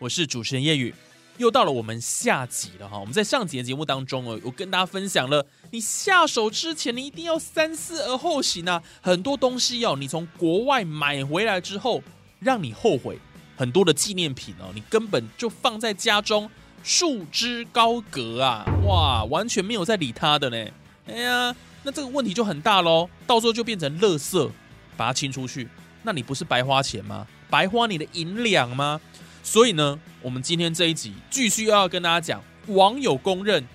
我是主持人叶宇。又到了我们下集了哈。我们在上集的节目当中哦，我跟大家分享了，你下手之前你一定要三思而后行啊。很多东西哦，你从国外买回来之后，让你后悔。很多的纪念品哦，你根本就放在家中，束之高阁啊！哇，完全没有在理它的呢。哎呀。那这个问题就很大喽，到时候就变成垃圾，把它清出去，那你不是白花钱吗？白花你的银两吗？所以呢，我们今天这一集继续要跟大家讲，网友公认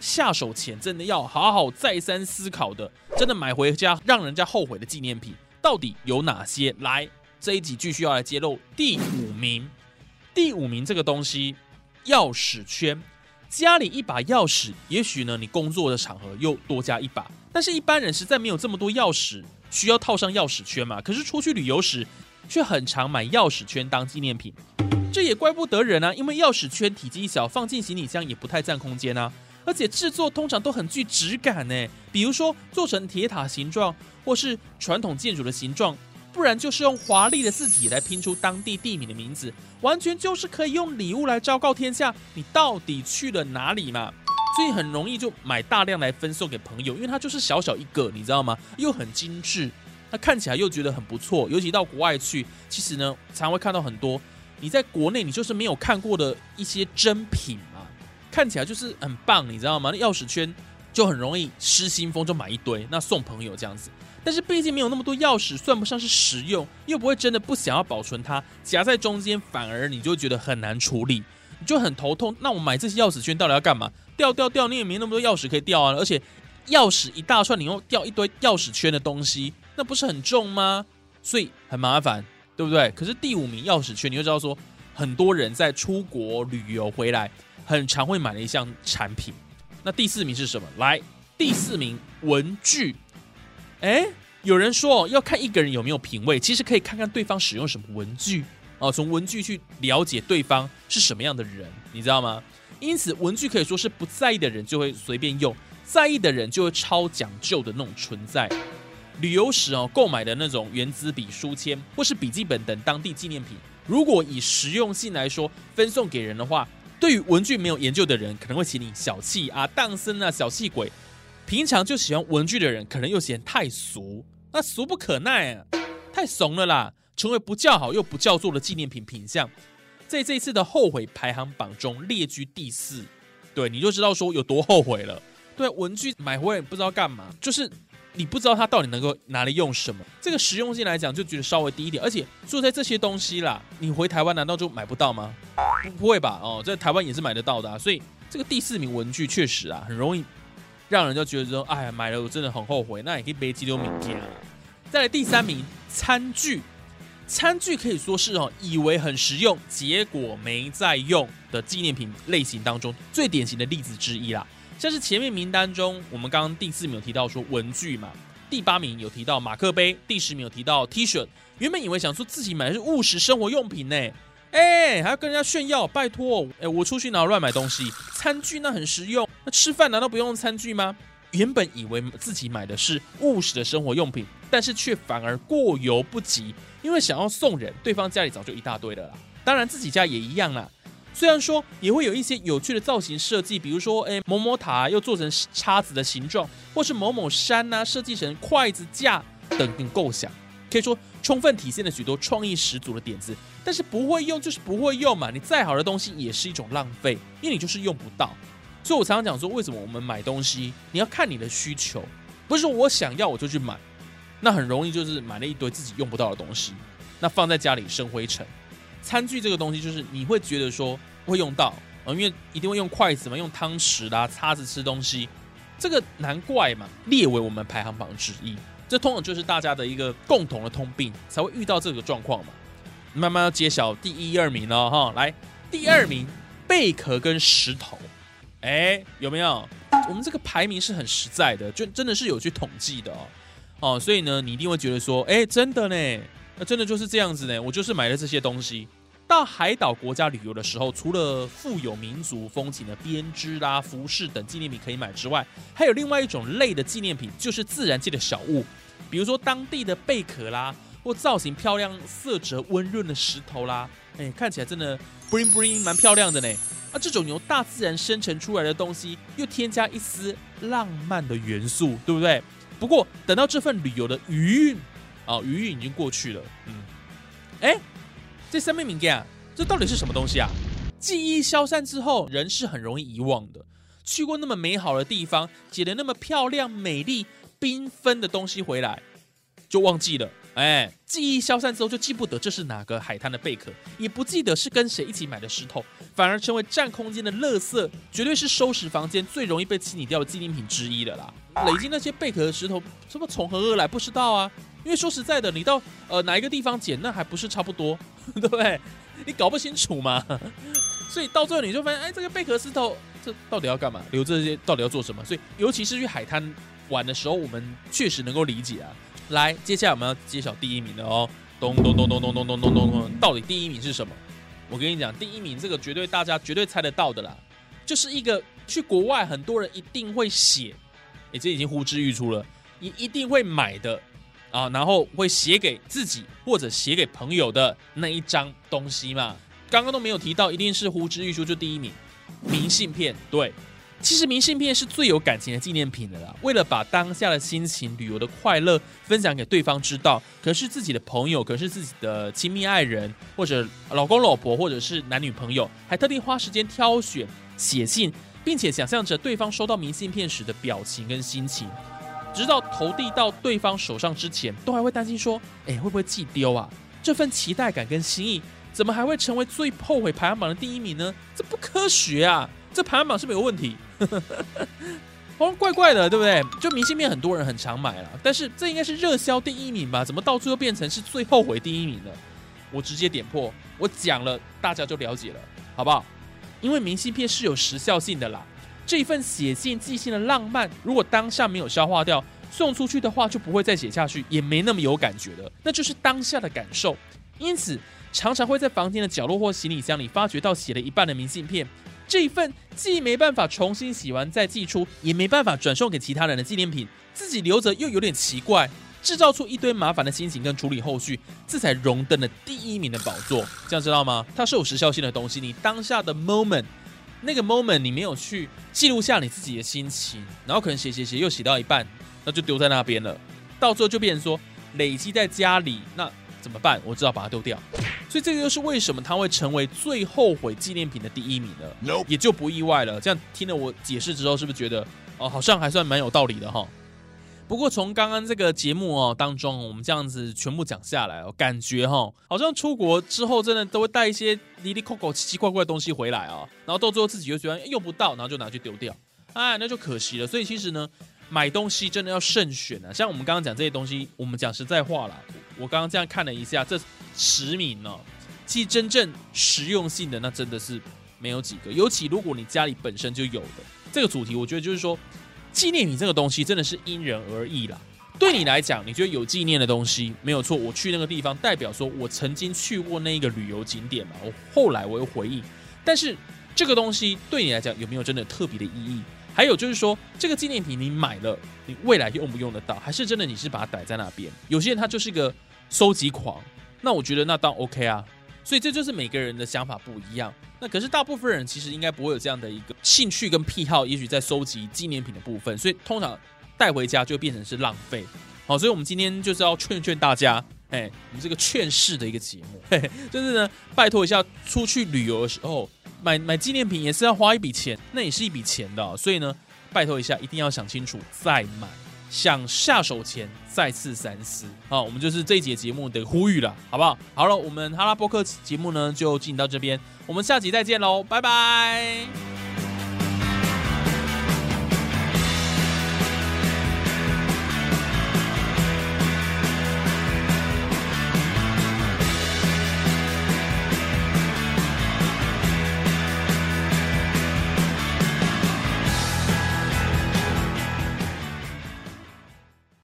下手前真的要好好再三思考的，真的买回家让人家后悔的纪念品到底有哪些？来，这一集继续要来揭露第五名，第五名这个东西，钥匙圈。家里一把钥匙，也许呢，你工作的场合又多加一把。但是，一般人实在没有这么多钥匙，需要套上钥匙圈嘛？可是出去旅游时，却很常买钥匙圈当纪念品。这也怪不得人啊，因为钥匙圈体积小，放进行李箱也不太占空间啊。而且制作通常都很具质感呢，比如说做成铁塔形状，或是传统建筑的形状。不然就是用华丽的字体来拼出当地地名的名字，完全就是可以用礼物来昭告天下你到底去了哪里嘛。所以很容易就买大量来分送给朋友，因为它就是小小一个，你知道吗？又很精致，它看起来又觉得很不错。尤其到国外去，其实呢，常会看到很多你在国内你就是没有看过的一些真品嘛，看起来就是很棒，你知道吗？那钥匙圈就很容易失心疯，就买一堆，那送朋友这样子。但是毕竟没有那么多钥匙，算不上是实用，又不会真的不想要保存它，夹在中间反而你就觉得很难处理，你就很头痛。那我买这些钥匙圈到底要干嘛？掉掉掉，你也没那么多钥匙可以掉啊！而且钥匙一大串，你又掉一堆钥匙圈的东西，那不是很重吗？所以很麻烦，对不对？可是第五名钥匙圈，你就知道说，很多人在出国旅游回来，很常会买的一项产品。那第四名是什么？来，第四名文具。哎，有人说要看一个人有没有品味，其实可以看看对方使用什么文具哦，从文具去了解对方是什么样的人，你知道吗？因此，文具可以说是不在意的人就会随便用，在意的人就会超讲究的那种存在。旅游时哦，购买的那种圆珠笔、书签或是笔记本等当地纪念品，如果以实用性来说分送给人的话，对于文具没有研究的人，可能会嫌你小气啊、荡生啊、小气鬼。平常就喜欢文具的人，可能又嫌太俗，那俗不可耐啊，太怂了啦，成为不叫好又不叫座的纪念品品相，在这一次的后悔排行榜中列居第四，对，你就知道说有多后悔了。对，文具买回来不知道干嘛，就是你不知道它到底能够拿来用什么，这个实用性来讲就觉得稍微低一点，而且坐在这些东西啦，你回台湾难道就买不到吗？不会吧？哦，在台湾也是买得到的，啊，所以这个第四名文具确实啊，很容易。让人就觉得说，哎呀，买了我真的很后悔。那也可以背几丢名件啊。再来第三名，餐具。餐具可以说是哦，以为很实用，结果没在用的纪念品类型当中最典型的例子之一啦。像是前面名单中，我们刚刚第四名有提到说文具嘛，第八名有提到马克杯，第十名有提到 T 恤。原本以为想说自己买的是务实生活用品呢。哎，还要跟人家炫耀？拜托，哎，我出去哪乱买东西？餐具那很实用，那吃饭难道不用餐具吗？原本以为自己买的是务实的生活用品，但是却反而过犹不及，因为想要送人，对方家里早就一大堆了啦。当然自己家也一样啦。虽然说也会有一些有趣的造型设计，比如说，哎，某某塔又做成叉子的形状，或是某某山呐设计成筷子架等等构想，可以说充分体现了许多创意十足的点子。但是不会用就是不会用嘛，你再好的东西也是一种浪费，因为你就是用不到。所以我常常讲说，为什么我们买东西，你要看你的需求，不是说我想要我就去买，那很容易就是买了一堆自己用不到的东西，那放在家里生灰尘。餐具这个东西就是你会觉得说会用到啊，因为一定会用筷子嘛，用汤匙啦、叉子吃东西，这个难怪嘛，列为我们排行榜之一。这通常就是大家的一个共同的通病，才会遇到这个状况嘛。慢慢要揭晓第一、二名了哈，来第二名贝壳跟石头，哎，有没有？我们这个排名是很实在的，就真的是有去统计的哦。哦，所以呢，你一定会觉得说，哎，真的呢，那真的就是这样子呢。我就是买了这些东西。到海岛国家旅游的时候，除了富有民族风情的编织啦、服饰等纪念品可以买之外，还有另外一种类的纪念品，就是自然界的小物，比如说当地的贝壳啦，或造型漂亮、色泽温润的石头啦，哎，看起来真的 bling bling 蛮漂亮的呢。啊，这种由大自然生成出来的东西，又添加一丝浪漫的元素，对不对？不过等到这份旅游的余韵啊，余韵已经过去了，嗯，哎。这生命名件啊，这到底是什么东西啊？记忆消散之后，人是很容易遗忘的。去过那么美好的地方，捡了那么漂亮、美丽、缤纷的东西回来，就忘记了。哎，记忆消散之后，就记不得这是哪个海滩的贝壳，也不记得是跟谁一起买的石头，反而成为占空间的垃圾，绝对是收拾房间最容易被清理掉的纪念品之一了啦。累积那些贝壳的石头，什么从何而来？不知道啊。因为说实在的，你到呃哪一个地方捡，那还不是差不多，对不对？你搞不清楚嘛，所以到最后你就发现，哎，这个贝壳石头这到底要干嘛？留这些到底要做什么？所以尤其是去海滩玩的时候，我们确实能够理解啊。来，接下来我们要揭晓第一名的哦，咚咚咚咚咚咚咚咚咚，到底第一名是什么？我跟你讲，第一名这个绝对大家绝对猜得到的啦，就是一个去国外很多人一定会写，哎，这已经呼之欲出了，你一定会买的。啊，然后会写给自己或者写给朋友的那一张东西嘛？刚刚都没有提到，一定是呼之欲出就第一名，明信片。对，其实明信片是最有感情的纪念品的啦。为了把当下的心情、旅游的快乐分享给对方知道，可是自己的朋友，可是自己的亲密爱人，或者老公老婆，或者是男女朋友，还特地花时间挑选写信，并且想象着对方收到明信片时的表情跟心情。直到投递到对方手上之前，都还会担心说：“哎，会不会寄丢啊？”这份期待感跟心意，怎么还会成为最后悔排行榜的第一名呢？这不科学啊！这排行榜是不是有问题？哦怪怪的，对不对？就明信片，很多人很常买了，但是这应该是热销第一名吧？怎么到最后变成是最后悔第一名呢？我直接点破，我讲了，大家就了解了，好不好？因为明信片是有时效性的啦。这一份写信寄信的浪漫，如果当下没有消化掉，送出去的话就不会再写下去，也没那么有感觉了。那就是当下的感受。因此，常常会在房间的角落或行李箱里发觉到写了一半的明信片。这一份既没办法重新洗完再寄出，也没办法转送给其他人的纪念品，自己留着又有点奇怪，制造出一堆麻烦的心情跟处理后续，这才荣登了第一名的宝座。这样知道吗？它是有时效性的东西，你当下的 moment。那个 moment 你没有去记录下你自己的心情，然后可能写写写又写到一半，那就丢在那边了。到最后就变成说累积在家里，那怎么办？我知道把它丢掉。所以这个又是为什么它会成为最后悔纪念品的第一名呢？也就不意外了。这样听了我解释之后，是不是觉得哦，好像还算蛮有道理的哈？不过从刚刚这个节目哦当中，我们这样子全部讲下来哦，感觉哈好像出国之后真的都会带一些离离扣扣奇奇怪怪的东西回来啊，然后到最后自己又觉得用不到，然后就拿去丢掉，哎，那就可惜了。所以其实呢，买东西真的要慎选啊。像我们刚刚讲这些东西，我们讲实在话啦，我刚刚这样看了一下，这十名呢，其实真正实用性的那真的是没有几个。尤其如果你家里本身就有的这个主题，我觉得就是说。纪念品这个东西真的是因人而异啦。对你来讲，你觉得有纪念的东西没有错，我去那个地方代表说我曾经去过那一个旅游景点嘛，我后来我又回忆。但是这个东西对你来讲有没有真的特别的意义？还有就是说，这个纪念品你买了，你未来用不用得到？还是真的你是把它摆在那边？有些人他就是个收集狂，那我觉得那当 OK 啊。所以这就是每个人的想法不一样。那可是大部分人其实应该不会有这样的一个兴趣跟癖好，也许在收集纪念品的部分，所以通常带回家就变成是浪费。好，所以我们今天就是要劝劝大家，哎，我们这个劝世的一个节目，就是呢，拜托一下，出去旅游的时候买买纪念品也是要花一笔钱，那也是一笔钱的，所以呢，拜托一下，一定要想清楚再买。想下手前再次三思好，我们就是这一节节目的呼吁了，好不好？好了，我们哈拉波克节目呢就进行到这边，我们下集再见喽，拜拜。